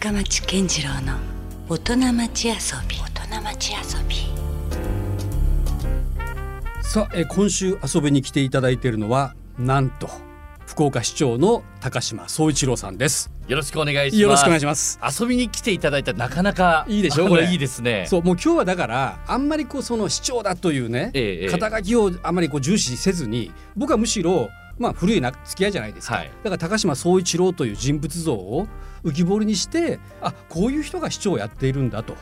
深町健次郎の大人町遊び。大人町遊び。さあえー今週遊びに来ていただいているのはなんと福岡市長の高島総一郎さんです。よろしくお願いします。よろしくお願いします。遊びに来ていただいたらなかなかいいでしょ？これ。いいですね。そうもう今日はだからあんまりこうその市長だというね、ええええ。肩書きをあまりこう重視せずに僕はむしろまあ古いな付き合いじゃないですか、はい。だから高島総一郎という人物像を浮き彫りにしてあこういう人が市長をやっているんだと。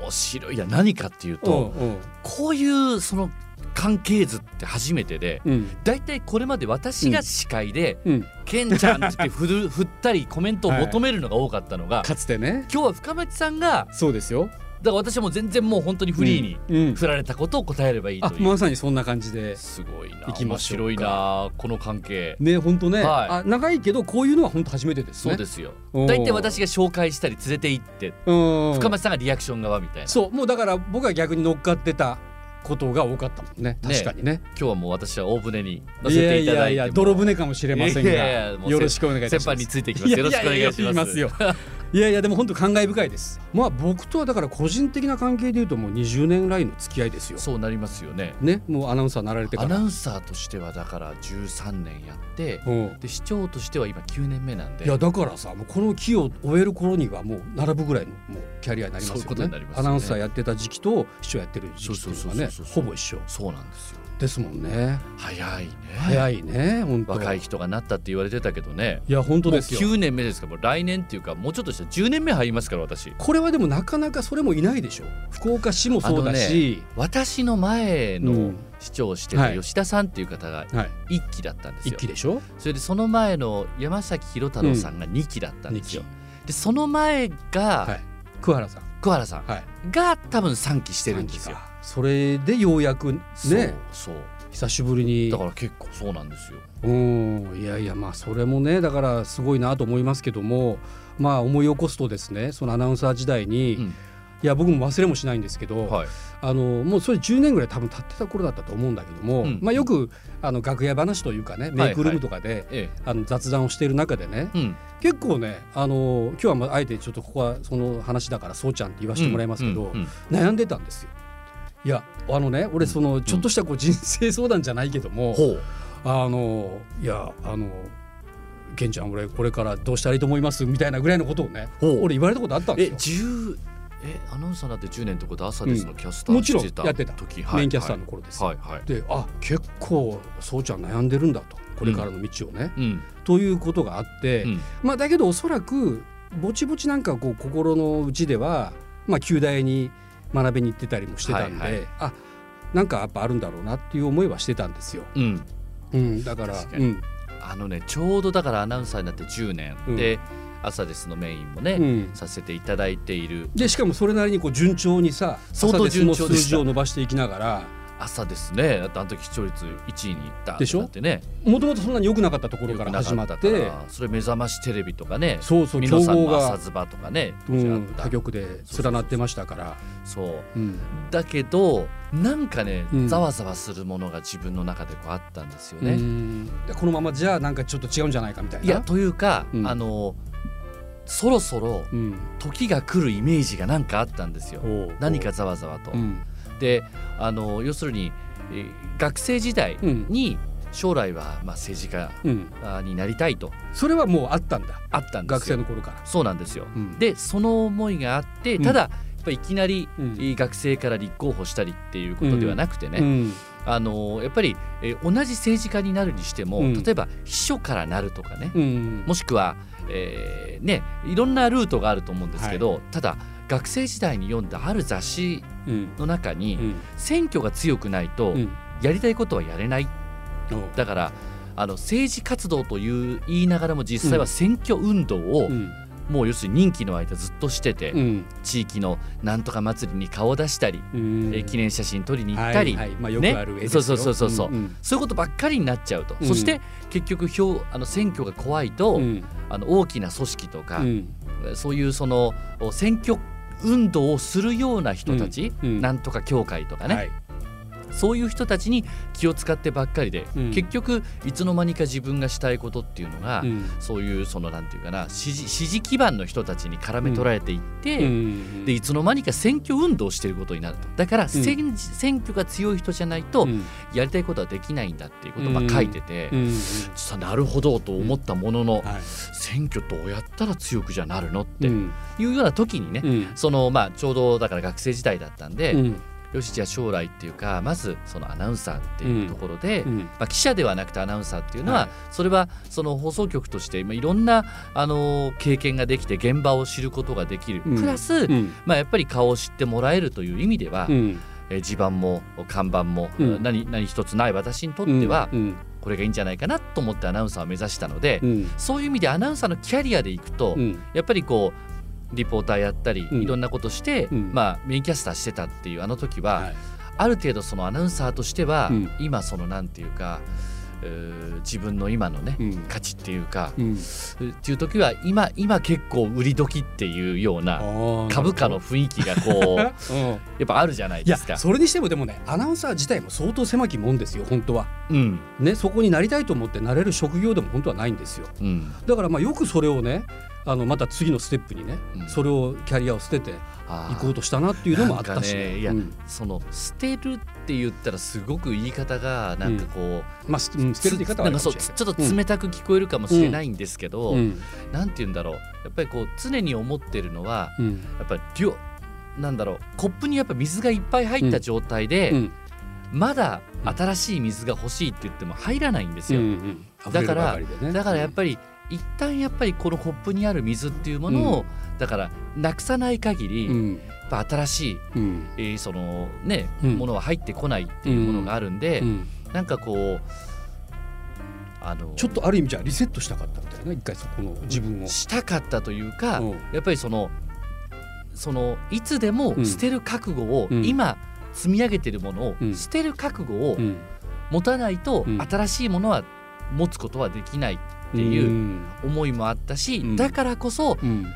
面白いいや何かっていうと、うんこういうその関係図って初めてで。うん。だいたいこれまで私が司会でうん、「ケンちゃん」って振る 振ったりコメントを求めるのが多かったのが、かつてね。今日は深町さんがそうですよだから私はもう全然もう本当にフリーにうん。うん。振られたことを答えればいいとあいう、まさにそんな感じで。すごいな。行きましょうか。面白いなこの関係、ね本当ね、はい。あ長いけどこういうのは本当初めてですね。そうですよ。大体私が紹介したり連れて行ってうん。深町さんがリアクション側みたいな。そうもうだから僕は逆に乗っかってたことが多かったもんね。確かにね。今日はもう私は大船に乗いせていたやいやいだいや泥船かもしれませんが。よろしくお願いします。先輩についていきます。よろしくお願いします。ややや言いますよいやいやでも本当感慨深いです。まあ僕とはだから個人的な関係でいうともう20年来の付き合いですよ。そうなりますよね。ねもうアナウンサーなられてから。アナウンサーとしてはだから13年やってうん。で市長としては今9年目なんで。いやだからさもうこの期を終える頃にはもう並ぶぐらいのもうキャリアになりますよね。ね。アナウンサーやってた時期と市長やってる時期っていうのがねほぼ一緒。そうなんですよですもんね。早いね。早いね本当。若い人がなったって言われてたけどね。いや本当ですよ。9年目ですか。らもう来年っていうかもうちょっとしたら10年目入りますから私。これはでもなかなかそれもいないでしょ福岡市もそうだし、私の前のうん。市長をしてはい。た吉田さんっていう方がはい。1期だったんですよ、一期でしょ？それでその前の山崎弘太郎さんが2期だったんですよ、でその前はがい。桑原さん。桑原さんはい。が多分3期してるんですよそれでようやくねそう久しぶりに。だから結構そうなんですよ。うん。いやいやまあそれもねだからすごいなと思いますけどもまあ思い起こすとですねそのアナウンサー時代に、うん。いや僕も忘れもしないんですけど、はい。あのもうそれ10年ぐらい多分経ってた頃だったと思うんだけども、うん。まあ、よくあの楽屋話というかねメイクルームとかで、えあの雑談をしている中でねえうん。結構ねあの今日はまああえてちょっとここはその話だからそうちゃんって言わせてもらいますけど、うんうん。悩んでたんですよ。いやあのね俺そのちょっとしたこう人生相談じゃないけども、あのいやあのケンちゃん俺これからどうしたらいいと思いますみたいなぐらいのことをね俺言われたことあったんえですよ。10えアナウンサーになって10年ってこと？は朝ですのキャスターもちろんやってた。時メインキャスターの頃ですよ。はいはい。であ結構そうちゃん悩んでるんだとこれからの道をね、うん。ということがあって、うん。まあだけどおそらくぼちぼちなんかこう心の内ではまあ旧大に学びに行ってたりもしてたんで、はいはい。あなんかやっぱあるんだろうなっていう思いはしてたんですよ。うん。うん、だからうん。あのねちょうどだからアナウンサーになって10年、うん。で朝ですのメインもね、うん、させていただいている。でしかもそれなりにこう順調にさ相当順調数字を伸ばしていきながら朝ですね。だってあの時視聴率1位に行ったでしょ？だってね。もともとそんなに良くなかったところから始まって。らそれ目覚ましテレビとかねそうそう競美濃さんの朝ズバとかね当うん、他局で連なってましたから。そううん。だけどなんかね、うん。ざわざわするものが自分の中でこうあったんですようね。このままじゃあなんかちょっと違うんじゃないかみたいな。いやというか、うん。あのそろそろうん、時が来るイメージがなんかあったんですよ。何かざわざわと。うんであの要するに、えー学生時代うん。に将来はまあ政治家になりたいと。それはもうあったんだ。あったんですよ。学生の頃から。そうなんですよ。うん、でその思いがあってうん。ただ、やっぱいきなり、学生から立候補したりっていうことではなくてね、うん。あのやっぱり、えー同じ政治家になるにしても、うん。例えば秘書からなるとかね、うん、もしくは、えーねいろんなルートがあると思うんですけど、ただ学生時代に読んだある雑誌うん。の中に、うん。選挙が強くないと、うん。やりたいことはやれない。おう。だからあの政治活動という言いながらも実際は選挙運動を、うん。もう要するに任期の間ずっとしてて、うん。地域のなんとか祭りに顔を出したり、うん。えー記念写真撮りに行ったり、はいはい。まあ、よくある絵ですよ。そうそうそうそうう。んそういうことばっかりになっちゃうと、うん。そして結局票あの選挙が怖いと、うん。あの大きな組織とか、うん。そういうその選挙運動をするような人たち、うんうんなんとか協会とかね、はいそういう人たちに気を使ってばっかりで、うん。結局いつの間にか自分がしたいことっていうのが、うん。そういうそのなんていうかな支持支持基盤の人たちに絡め取られていって、うんでいつの間にか選挙運動をしていることになると。だから、選選挙が強い人じゃないとうん。やりたいことはできないんだっていうことをまあ書いてて、なるほどと思ったものの、はい。選挙どうやったら強くじゃなるのっていうような時にね、うん。そのまあちょうどだから学生時代だったんで、うんよしじゃあ将来っていうかまずそのアナウンサーっていうところで、うん。まあ、記者ではなくてアナウンサーっていうのは、はい。それはその放送局として、まあ、いろんな、あの経験ができて現場を知ることができる、うん。プラス、うん。まあ、やっぱり顔を知ってもらえるという意味では、うん。えー地盤も看板も、うん。何何一つない私にとっては、うん。これがいいんじゃないかなと思ってアナウンサーを目指したので、うん。そういう意味でアナウンサーのキャリアでいくと、うん。やっぱりこうリポーターやったり、うん。いろんなことして、うん。まあ、メインキャスターしてたっていうあの時は、はい。ある程度そのアナウンサーとしては、うん。今そのなんていうか自分の今のね、うん。価値っていうか、うん。っていう時は今今結構売り時っていうような株価の雰囲気がこうや うん。っぱあるじゃないですか。それにしてもでもねアナウンサー自体も相当狭きもんですよ本当は。うん。ねそこになりたいと思ってなれる職業でも本当はないんですよ。うん、だからまあよくそれをねあのまた次のステップにね、うん。それをキャリアを捨てて行こうとしたなっていうのもあったし、ねいやうん。その捨てるって言ったらすごく言い方がなんかこう、まあすうん捨てるって言い方はあなんかちょっと冷たく聞こえるかもしれないんですけど、うん。なんて言うんだろう。やっぱりこう常に思ってるのはうん。やっぱり量なんだろうコップにやっぱ水がいっぱい入った状態で、うん。まだ新しい水が欲しいって言っても入らないんですよ、だからだからやっぱり一旦やっぱりこのコップにある水っていうものを、だからなくさない限り、やっうんぱ新しい、うん。えーそのね、うん。ものは入ってこないっていうものがあるんで、うん。なんかこうあのちょっとある意味じゃリセットしたかったみたいな一回そこの自分を。したかったというか、うん。やっぱりそのそのいつでもうん。捨てる覚悟を、うん。今積み上げてるものをうん。捨てる覚悟をうん。持たないと、うん。新しいものは持つことはできないっていううん。思いもあったし、うん。だからこそうん。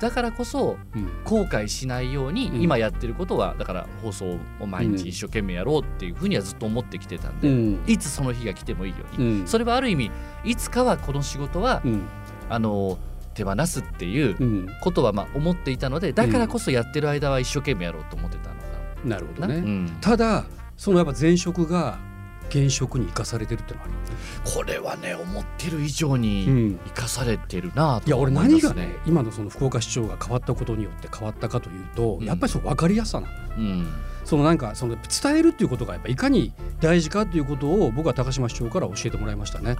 だからこそうん。後悔しないように、うん。今やってることはだから放送を毎日一生懸命やろうっていうふうにはずっと思ってきてたんで、うん。いつその日が来てもいいよ。うに、うん。それはある意味いつかはこの仕事は、うん。あの手放すっていううん。ことはまあ思っていたのでだからこそやってる間は一生懸命やろうと思ってたのかな。なるほどね。うん。ただそのやっぱ前職が現職に生かされてるってのはあるよね。これはね思ってる以上うにん。生かされてるなといや俺思います何がね今のその福岡市長が変わったことによって変わったかというと、うん。やっぱりその分かりやすさなの。うん。そのなんかその伝えるっていうことがやっぱいかに大事かということを僕は高島市長から教えてもらいましたね。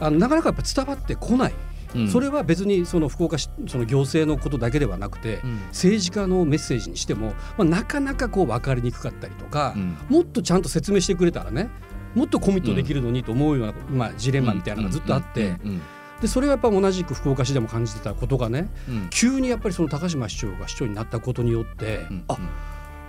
あのなかなかやっぱ伝わってこない、うん。それは別にその福岡市その行政のことだけではなくて、うん。政治家のメッセージにしても、まあ、なかなかこう分かりにくかったりとか、うん。もっとちゃんと説明してくれたらねもっとコミットできるのにと思うような、まあ、ジレンマみたいなのがずっとあって、うんでそれはやっぱ同じく福岡市でも感じてたことがねうん。急にやっぱりその高島市長が市長になったことによって、うんあ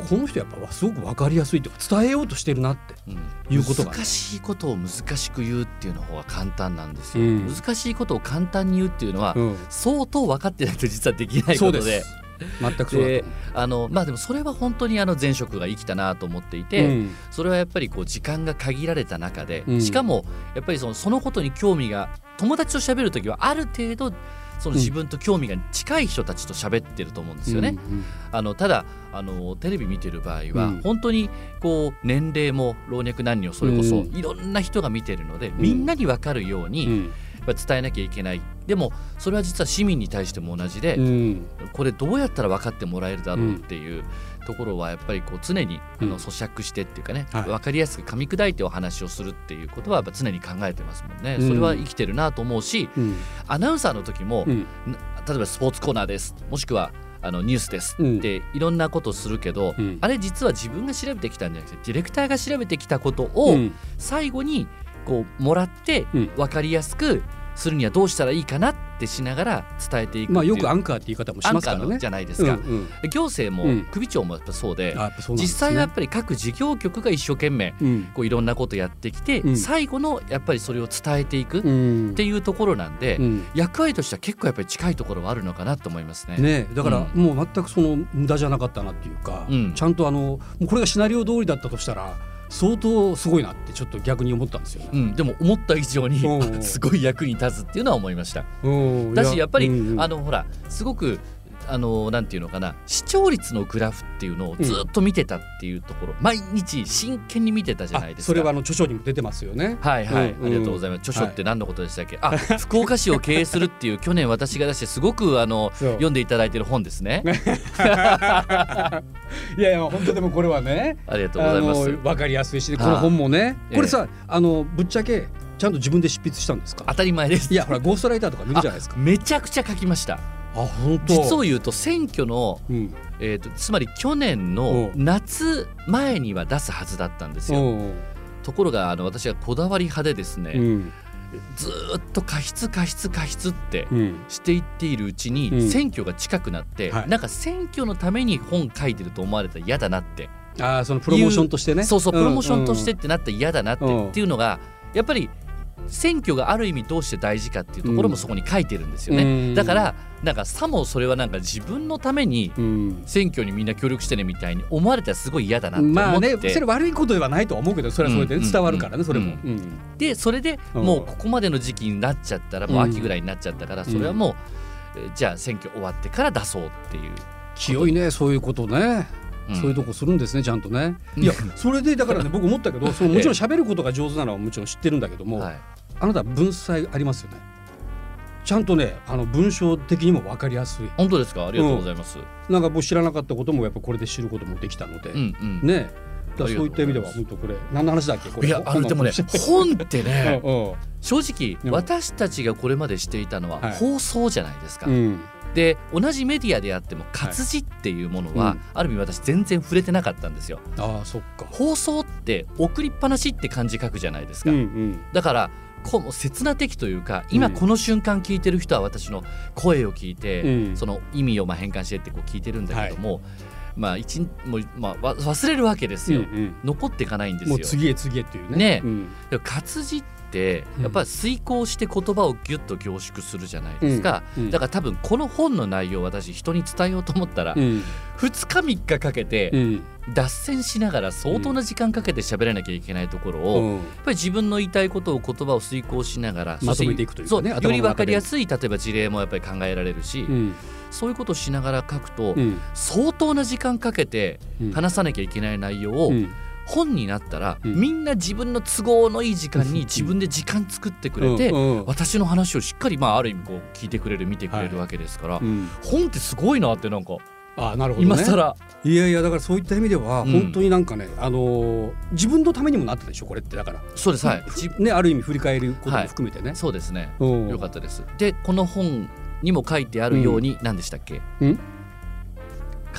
この人やっぱすごく分かりやすいというか伝えようとしてるなってうん。いうことがね。難しいことを難しく言うっていうの方が簡単なんですよ、うん。難しいことを簡単に言うっていうのは、うん。相当分かってないと実はできないことです全くそうで思あのまあでもそれは本当にあの前職が生きたなと思っていううて、ん。それはやっぱりこう時間が限られた中で、うん。しかもやっぱりそのそのことに興味が友達と喋る時はある程度その自分と興味が近い人たちと喋ってると思うんですよね。うんあのただあのテレビ見てる場合は、うん。本当にこう年齢も老若男女それこそうん。いろんな人が見てるので、みんなに分かるように、伝えなきゃいけない。でもそれは実は市民に対しても同じで、うん。これどうやったら分かってもらえるだろうっていうところはやっぱりこう常にあうん。の咀嚼してっていうかね、はい。分かりやすく噛み砕いてお話をするっていうことはやっぱ常に考えてますもんね、うん。それは生きてるなと思うしうん。アナウンサーの時も、例えばスポーツコーナーです。もしくはあのニュースですうん。っていろんなことをするけど、うん。あれ実は自分が調べてきたんじゃなくてディレクターが調べてきたことをうん。最後にこうもらってうん。分かりやすくするにはどうしたらいいかなってしながら伝えていくっていう。まあよくアンカーって言い方もしますからね。じゃないですか、うんうん。行政も、うん。首長もやっぱそうでうなんですね。実際はやっぱり各事業局が一生懸命うん。こういろんなことやってきて、うん。最後のやっぱりそれを伝えていくっうん。ていうところなんで、うん。役割としては結構やっぱり近いところはあるのかなと思いますね。ねだからうもう全くその無駄じゃなかったなっていうか、うん。ちゃんとあのこれがシナリオ通りだったとしたら相当すごいなってちょっと逆に思ったんですよね。うん、でも思った以上に すごい役に立つっていうのは思いました。うんだしやっぱり、うんうんあのほらすごくあのなんていうのかな視聴率のグラフっていうのをずっと見てたっていうところ、毎日真剣に見てたじゃないですか。あそれはあの著書にも出てますよね。はいはい、うんありがとうございます。著書って何のことでしたっけ？あ、福岡市を経営するっていう去年私が出してすごくあの読んでいただいてる本ですね。いやいや本当でもこれはねありがとうございます。あの分かりやすいし、こはいの本もねええこれさ、あのぶっちゃけちゃんと自分で執筆したんですか？当たり前です。いやほらゴーストライターとか見るじゃないですか。めちゃくちゃ書きました。あ本当。実を言うと選挙の、うん。えー、とつまり去年のうん。夏前には出すはずだったんですよ。うん。ところがあの私はこだわり派でですね、うん。ずーっと過失過失過失ってうん。していっているうちに、うん。選挙が近くなって、はい。なんか選挙のために本書いてると思われたら嫌だなって、あーそのプロモーションとしてね。そうそうプロモーションとしてうんってなったら嫌だなって、うん。っていうのがやっぱり選挙がある意味どうして大事かっていうところもそこに書いてるんですよね、うん。だからなんかさもそれはなんか自分のためにうん。選挙にみんな協力してねみたいに思われたらすごい嫌だなって思って、まあねそれ悪いことではないとは思うけどそれはそれでうん伝わるからねそれも。ううん。でそれでうん。もうここまでの時期になっちゃったらもう秋ぐらいになっちゃったからそれはもう、えーじゃあ選挙終わってから出そうっていう。清いねそういうことね。うん。そういうとこするんですねちゃんとね。うん。いやそれでだからね僕思ったけど そのもちろん喋ることが上手なのはもちろん知ってるんだけども、はいあなた文才ありますよね。ちゃんとねあの文章的にも分かりやすい。本当ですか？ありがとうございます。なんか僕知らなかったこともやっぱこれで知ることもできたので、うんうんねだそういった意味では本当これ何の話だっけ？これ。いやあのでもね本ってね う正直うん私たちがこれまでしていたのははい放送じゃないですか。んうんで同じメディアであっても活字っていうものは、うんある意味私全然触れてなかったんですよ。ああそっか。放送って送りっぱなしって漢字書くじゃないですか。うんうんだからこう刹那的というか今うん。この瞬間聞いてる人は私の声を聞いて、うん。その意味をまあ変換してってこう聞いてるんだけども、まあ一もうまあわ忘れるわけですよ、うん残っていかないんですよ。もう次へ次へっていうね。ねうん。活字ってうん。やっぱり遂行して言葉をギュッと凝縮するじゃないですか、うん。うん。だから多分この本の内容を私人に伝えようと思ったら、うん。2日3日かけてうん。脱線しながら相当な時間かけて喋らなきゃいけないところを、うん。やっぱり自分の言いたいことを言葉を遂行しながらまとめていくというかねより分かりやすい例えば事例もやっぱり考えられるし、うん。そういうことをしながら書くと、うん。相当な時間かけてうん。話さなきゃいけない内容を、うん本になったら、うん。みんな自分の都合のいい時間に 自分で時間作ってくれて、うんうん。私の話をしっかり、まあ、ある意味こう聞いてくれる見てくれるわけですから、うん。本ってすごいなってなんかあなるほどね。今更、いやいやだからそういった意味ではうん。本当になんかね、あのー自分のためにもなったでしょこれってだから、そうです。はい、じねある意味振り返ることも含めてね、そうですね。うん。よかったです。でこの本にも書いてあるように、何でしたっけ？うん？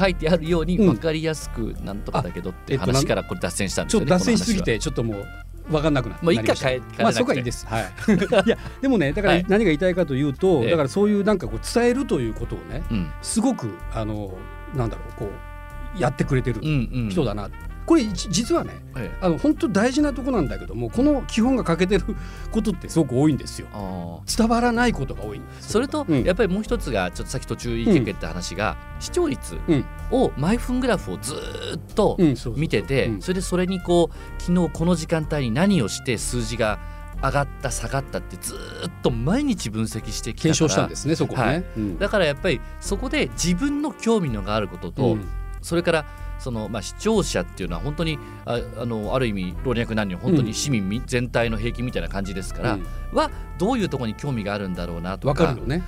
書いてあるようにうん。分かりやすくなんとかだけどって話からこれ脱線したんですちょっよねと脱線しすぎこてちょっともう分かんなくなました変え変えまあそこはいいです。はい。いやでもねだからはい。何が言いたいかというと、ええ。だからそういうなんかこう伝えるということをねすごくあのなんだろうこうやってくれてる人だな。これじ実はねええ。あの本当大事なとこなんだけどもこの基本が欠けてることってすごく多いんですよ。伝わらないことが多いんです。それと、うん。やっぱりもう一つがちょっとさっき途中言いかけた話が、視聴率うんを毎分グラフをずーっと見てて、うん。それでそれにこう昨日この時間帯に何をして数字が上がった下がったってずーっと毎日分析してきたから検証したんですねそこをね。はいうん。だからやっぱりそこで自分の興味のがあることと、うん。それからそのまあ視聴者っていうのは本当にああのある意味老若男女本当に市民み全体の平均みたいな感じですから、うん。はどういうところに興味があるんだろうなとわかかるよね。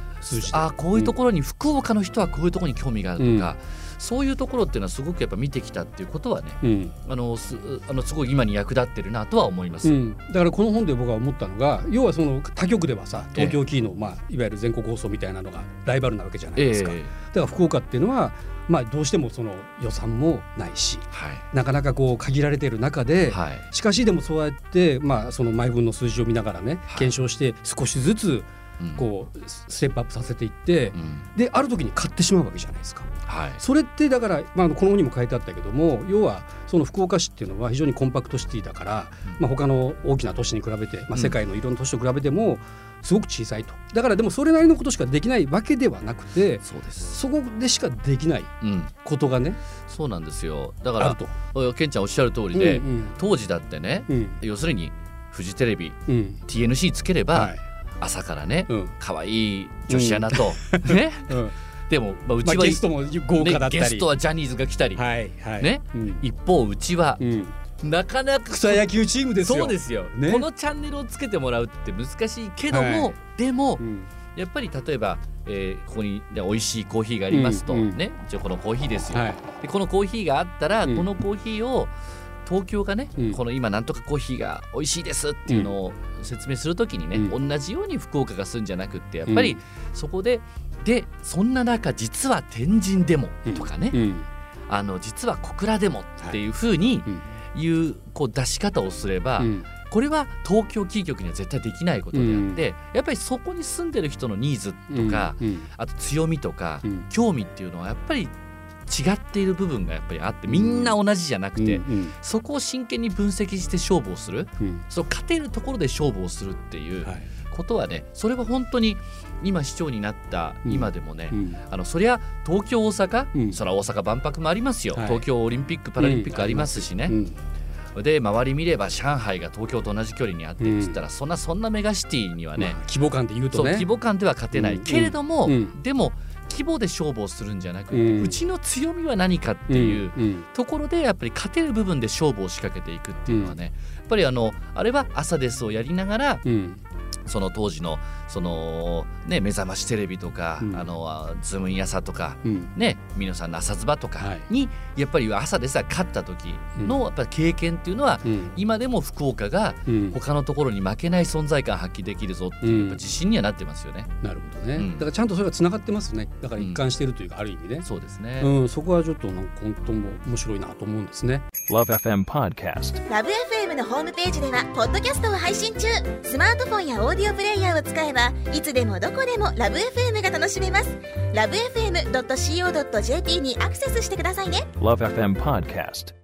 あこういうところに福岡の人はこういうところに興味があるとか、そういうところっていうのはすごくやっぱ見てきたっていうことはねうん。あのすあのすごい今に役立ってるなとは思います。うん、だからこの本で僕は思ったのが要はその他局ではさ東京キーの、まあ、いわゆる全国放送みたいなのがライバルなわけじゃないええですか、だから福岡っていうのは、まあ、どうしてもその予算もないしはい。なかなかこう限られている中で、はい。しかしでもそうやって、まあ、その毎分の数字を見ながらね、はい。検証して少しずつうんこうステップアップさせていって、うん。である時に買ってしまうわけじゃないですか。はい。それってだから、まあ、この本にも書いてあったけども要はその福岡市っていうのは非常にコンパクトシティだから、まあ、他の大きな都市に比べて、まあ、うん。世界のいろんな都市と比べてもすごく小さいと。だからでもそれなりのことしかできないわけではなくてそうです、そこでしかできないうん、ことがねそうなんですよ。だからケンちゃんおっしゃる通りで、うん当時だってねうん。要するにフジテレビうん。TNC つければ、はい朝からねうん。可愛い女子アナと、ね？うん。でも、まあ、うまあ、ちは、ゲストも豪華だったり、ねゲストはジャニーズが来たり、はいはい。ね？うん。一方うちはうん。なかなか草野球チームですよ。そうですよ、ね？このチャンネルをつけてもらうって難しいけども、はい。でもうん。やっぱり例えば、えーここに、ね、美味しいコーヒーがありますと、うん。うん。ね？じゃあこのコーヒーですよ、はい。でこのコーヒーがあったら、うん。このコーヒーを東京がね、うん。この今なんとかコーヒーが美味しいですっていうのを説明するときにね、う同じように福岡がするんじゃなくってやっぱりうん。そこで、でそんな中実は天神でもとかね、うん。あの実は小倉でもっていうふうにい。うこう出し方をすれば、うん。これは東京キー局には絶対できないことであって、やっぱりそこに住んでる人のニーズとか、うん。あと強みとか、うん。興味っていうのはやっぱり違っている部分がやっぱりあってみんな同じじゃなくて、うんそこを真剣に分析して勝負をする。うん。その勝てるところで勝負をするっていうはい。ことはねそれは本当に今市長になった今でもね、うん。あのそりゃ東京大阪、うん。そりゃ大阪万博もありますよ、はい。東京オリンピック・パラリンピックありますしね、うん。で周り見れば上海が東京と同じ距離にあってっつったら、そんなそんなメガシティにはね、まあ規模感で言うとね。規模感では勝てない、うん。けれども、うん。でも規模で勝負をするんじゃなくて、ううんちの強みは何かっていううん。ところでやっぱり勝てる部分で勝負を仕掛けていくっていうのはね、やっぱりあのあれは「アサデス」をやりながらうん。その当時のその、ね、目覚ましテレビとか、うん。あのあズームイン朝とか、うん。ね、皆さんの朝ズバとかはい。に、やっぱり朝でさ勝った時のやっぱり経験っていうのは、うん。今でも福岡がうん。他のところに負けない存在感発揮できるぞっていう、うん。やっぱ自信にはなってますよね。なるほどね、うん。だからちゃんとそれがつながってますね。だから一貫しているというか、ある意味ね、そうですね、うん、そこはちょっとなんか本当も面白いなと思うんですね。Love FM Podcast. ラブ f m のホームページではポッドキャストを配信中。スマートフォンやオーディオプレイヤーを使えばはいつでもどこでもラブ f m が楽しめますラブ FM.co.jp にアクセスしてくださいね Love FM Podcast.